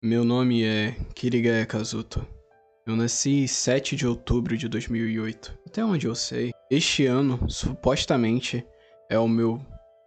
Meu nome é Kirigaya Kazuto. Eu nasci 7 de outubro de 2008. Até onde eu sei, este ano, supostamente, é o meu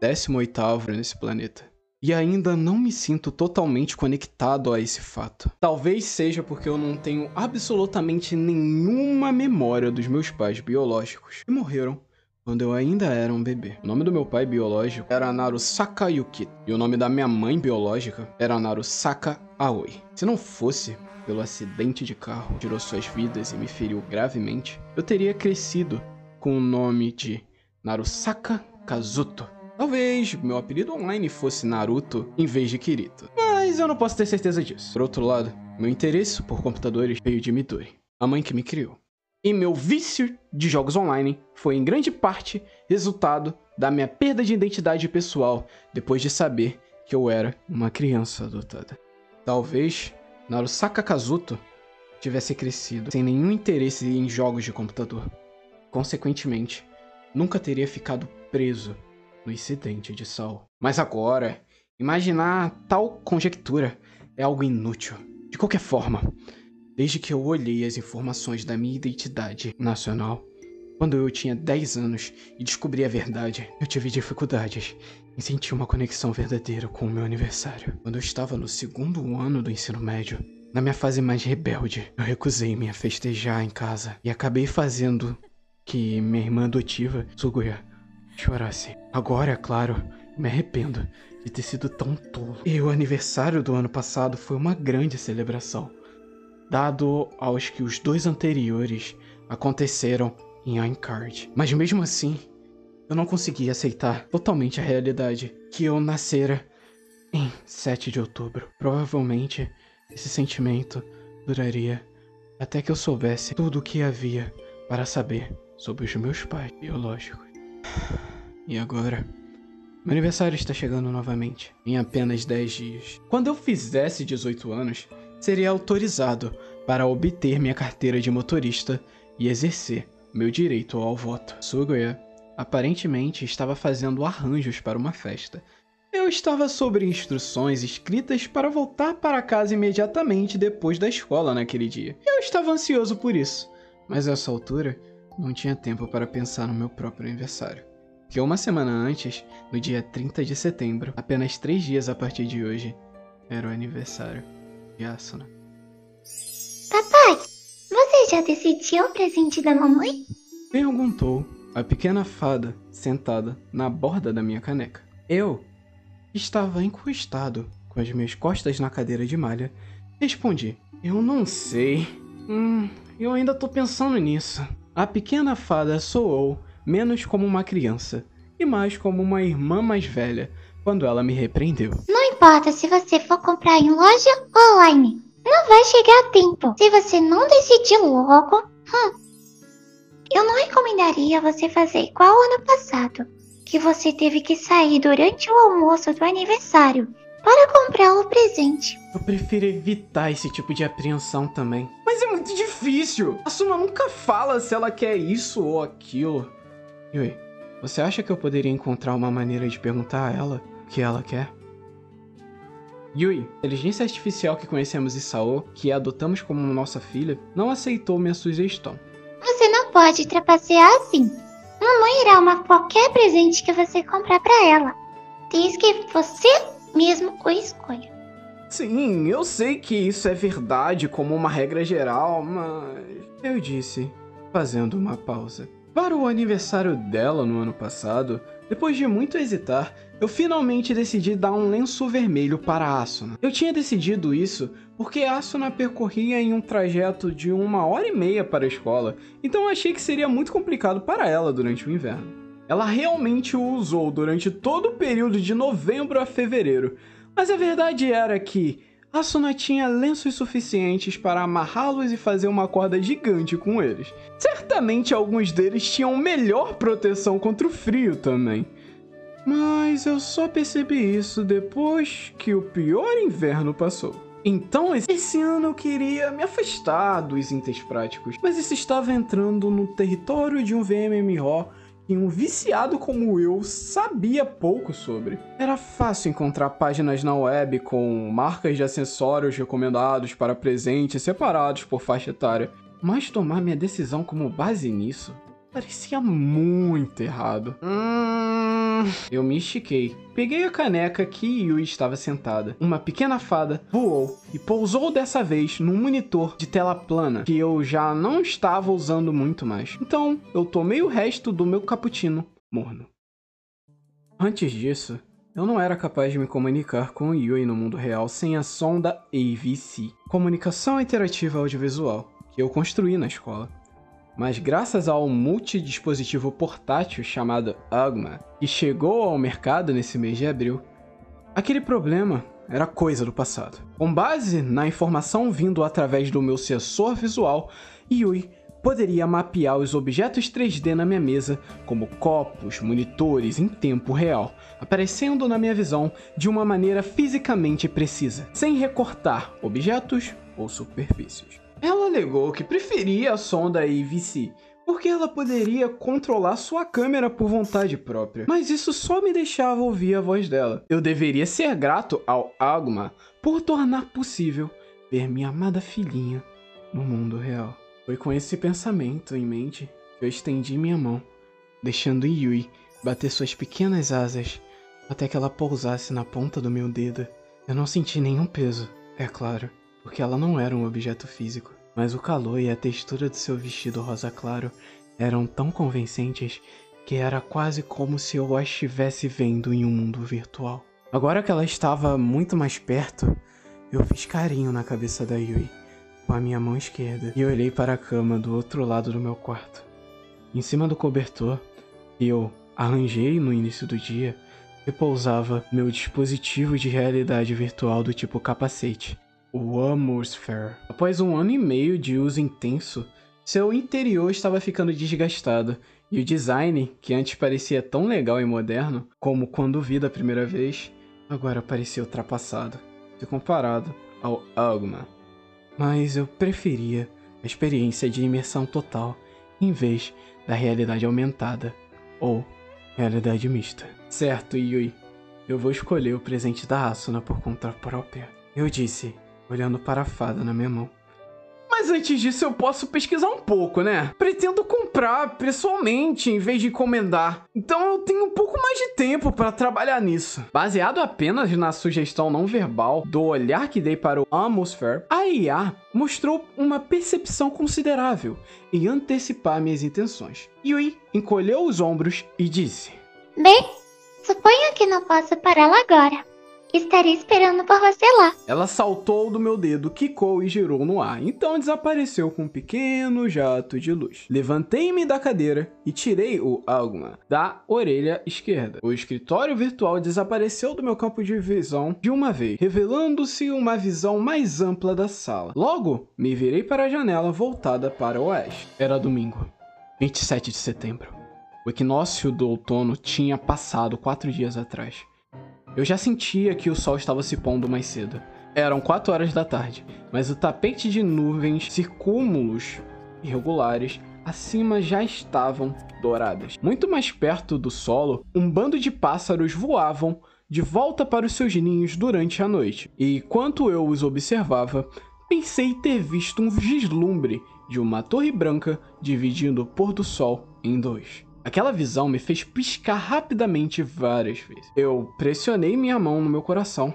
18º nesse planeta. E ainda não me sinto totalmente conectado a esse fato. Talvez seja porque eu não tenho absolutamente nenhuma memória dos meus pais biológicos que morreram quando eu ainda era um bebê. O nome do meu pai biológico era Naru Sakayuki e o nome da minha mãe biológica era Naru Saka Aoi. Se não fosse pelo acidente de carro que tirou suas vidas e me feriu gravemente, eu teria crescido com o nome de Narusaka Kazuto. Talvez meu apelido online fosse Naruto em vez de Kirito, mas eu não posso ter certeza disso. Por outro lado, meu interesse por computadores veio de Midori, a mãe que me criou. E meu vício de jogos online foi em grande parte resultado da minha perda de identidade pessoal depois de saber que eu era uma criança adotada. Talvez Narusaka Kazuto tivesse crescido sem nenhum interesse em jogos de computador. Consequentemente, nunca teria ficado preso no incidente de Sol. Mas agora, imaginar tal conjectura é algo inútil. De qualquer forma, Desde que eu olhei as informações da minha identidade nacional, quando eu tinha 10 anos e descobri a verdade, eu tive dificuldades em sentir uma conexão verdadeira com o meu aniversário. Quando eu estava no segundo ano do ensino médio, na minha fase mais rebelde, eu recusei-me a festejar em casa e acabei fazendo que minha irmã adotiva, Suguya, chorasse. Agora, é claro, me arrependo de ter sido tão tolo. E o aniversário do ano passado foi uma grande celebração dado aos que os dois anteriores aconteceram em Aincard. Mas mesmo assim, eu não consegui aceitar totalmente a realidade que eu nascera em 7 de outubro. Provavelmente esse sentimento duraria até que eu soubesse tudo o que havia para saber sobre os meus pais biológicos. E agora? Meu aniversário está chegando novamente, em apenas 10 dias. Quando eu fizesse 18 anos, seria autorizado para obter minha carteira de motorista e exercer meu direito ao voto. Suguya aparentemente estava fazendo arranjos para uma festa. Eu estava sobre instruções escritas para voltar para casa imediatamente depois da escola naquele dia. Eu estava ansioso por isso, mas a essa altura não tinha tempo para pensar no meu próprio aniversário. Que uma semana antes, no dia 30 de setembro, apenas três dias a partir de hoje, era o aniversário de Asuna. Papai, você já decidiu o presente da mamãe? Perguntou a pequena fada sentada na borda da minha caneca. Eu estava encostado com as minhas costas na cadeira de malha. Respondi: Eu não sei. Hum, eu ainda tô pensando nisso. A pequena fada soou menos como uma criança e mais como uma irmã mais velha quando ela me repreendeu. Não importa se você for comprar em loja ou online. Não vai chegar a tempo. Se você não decidir logo, hum, eu não recomendaria você fazer igual ano passado, que você teve que sair durante o almoço do aniversário para comprar o presente. Eu prefiro evitar esse tipo de apreensão também. Mas é muito difícil. A Suma nunca fala se ela quer isso ou aquilo. Yui, você acha que eu poderia encontrar uma maneira de perguntar a ela o que ela quer? Yui, a inteligência artificial que conhecemos em Sao, que adotamos como nossa filha, não aceitou minha sugestão. Você não pode trapacear assim. Mamãe irá amar qualquer presente que você comprar para ela, desde que você mesmo o escolha. Sim, eu sei que isso é verdade como uma regra geral, mas. Eu disse, fazendo uma pausa. Para o aniversário dela no ano passado, depois de muito hesitar, eu finalmente decidi dar um lenço vermelho para Asuna. Eu tinha decidido isso porque Asuna percorria em um trajeto de uma hora e meia para a escola, então achei que seria muito complicado para ela durante o inverno. Ela realmente o usou durante todo o período de novembro a fevereiro, mas a verdade era que Asuna tinha lenços suficientes para amarrá-los e fazer uma corda gigante com eles. Certamente alguns deles tinham melhor proteção contra o frio também. Mas eu só percebi isso depois que o pior inverno passou. Então, esse ano eu queria me afastar dos itens práticos, mas isso estava entrando no território de um VMMO que um viciado como eu sabia pouco sobre. Era fácil encontrar páginas na web com marcas de acessórios recomendados para presentes separados por faixa etária, mas tomar minha decisão como base nisso parecia muito errado. Hum, eu me estiquei. Peguei a caneca que Yui estava sentada. Uma pequena fada voou e pousou dessa vez num monitor de tela plana que eu já não estava usando muito mais. Então, eu tomei o resto do meu cappuccino morno. Antes disso, eu não era capaz de me comunicar com o Yui no mundo real sem a sonda AVC, Comunicação Interativa Audiovisual, que eu construí na escola. Mas graças ao multidispositivo portátil chamado Agma, que chegou ao mercado nesse mês de abril, aquele problema era coisa do passado. Com base na informação vindo através do meu sensor visual, Yui poderia mapear os objetos 3D na minha mesa, como copos, monitores em tempo real, aparecendo na minha visão de uma maneira fisicamente precisa, sem recortar objetos ou superfícies. Ela alegou que preferia a sonda AVC, porque ela poderia controlar sua câmera por vontade própria. Mas isso só me deixava ouvir a voz dela. Eu deveria ser grato ao Agma por tornar possível ver minha amada filhinha no mundo real. Foi com esse pensamento em mente que eu estendi minha mão, deixando Yui bater suas pequenas asas até que ela pousasse na ponta do meu dedo. Eu não senti nenhum peso, é claro porque ela não era um objeto físico, mas o calor e a textura do seu vestido rosa claro eram tão convincentes que era quase como se eu a estivesse vendo em um mundo virtual. Agora que ela estava muito mais perto, eu fiz carinho na cabeça da Yui com a minha mão esquerda e olhei para a cama do outro lado do meu quarto. Em cima do cobertor, que eu arranjei no início do dia, repousava meu dispositivo de realidade virtual do tipo capacete, o Amosphere. Após um ano e meio de uso intenso, seu interior estava ficando desgastado e o design, que antes parecia tão legal e moderno como quando vi da primeira vez, agora parecia ultrapassado, se comparado ao Agma. Mas eu preferia a experiência de imersão total em vez da realidade aumentada ou realidade mista. Certo, Yui, eu vou escolher o presente da Asuna por conta própria. Eu disse, olhando para a fada na minha mão. Mas antes disso eu posso pesquisar um pouco, né? Pretendo comprar pessoalmente em vez de encomendar. Então eu tenho um pouco mais de tempo para trabalhar nisso. Baseado apenas na sugestão não verbal do olhar que dei para o Atmosphere, a IA mostrou uma percepção considerável em antecipar minhas intenções. Yui encolheu os ombros e disse: Bem, suponho que não posso pará-la agora. Estarei esperando por você lá. Ela saltou do meu dedo, quicou e girou no ar, então desapareceu com um pequeno jato de luz. Levantei-me da cadeira e tirei o Alguma da orelha esquerda. O escritório virtual desapareceu do meu campo de visão de uma vez, revelando-se uma visão mais ampla da sala. Logo, me virei para a janela voltada para o oeste. Era domingo, 27 de setembro. O equinócio do outono tinha passado quatro dias atrás. Eu já sentia que o sol estava se pondo mais cedo. Eram 4 horas da tarde, mas o tapete de nuvens circúmulos irregulares acima já estavam douradas. Muito mais perto do solo, um bando de pássaros voavam de volta para os seus ninhos durante a noite. E enquanto eu os observava, pensei ter visto um vislumbre de uma torre branca dividindo o pôr do sol em dois. Aquela visão me fez piscar rapidamente várias vezes. Eu pressionei minha mão no meu coração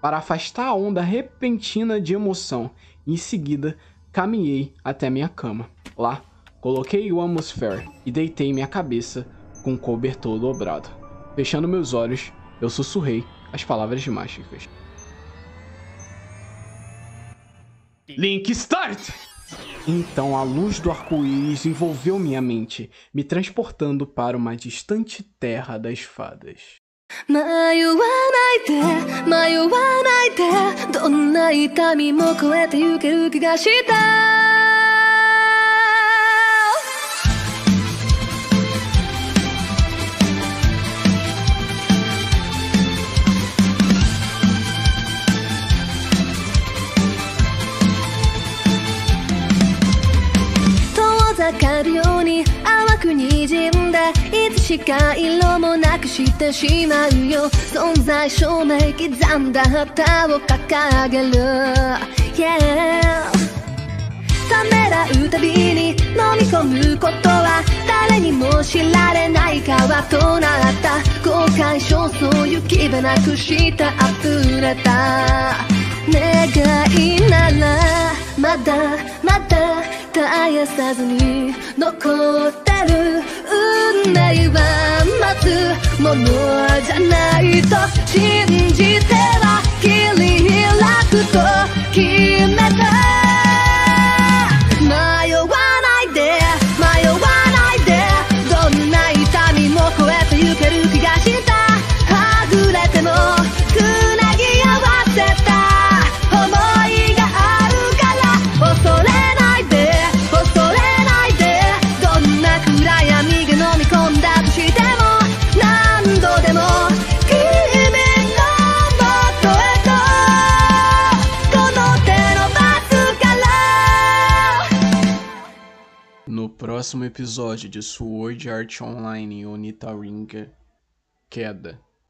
para afastar a onda repentina de emoção em seguida caminhei até minha cama. Lá, coloquei o atmosphere e deitei minha cabeça com o cobertor dobrado. Fechando meus olhos, eu sussurrei as palavras mágicas. Link Start! Então a luz do arco-íris envolveu minha mente, me transportando para uma distante terra das fadas. たかるように淡く滲んだ。いつしか色もなくしてしまうよ。存在証明刻んだ旗を掲げる。Yeah ためらうたびに飲み込むことは誰にも知られない川となった。後悔焦燥行き場なくした溢れた。願いならまだまだ返さずに残ってる運命は待つものじゃないと信じては切り開く próximo episódio de Sword Art Online Onita Queda.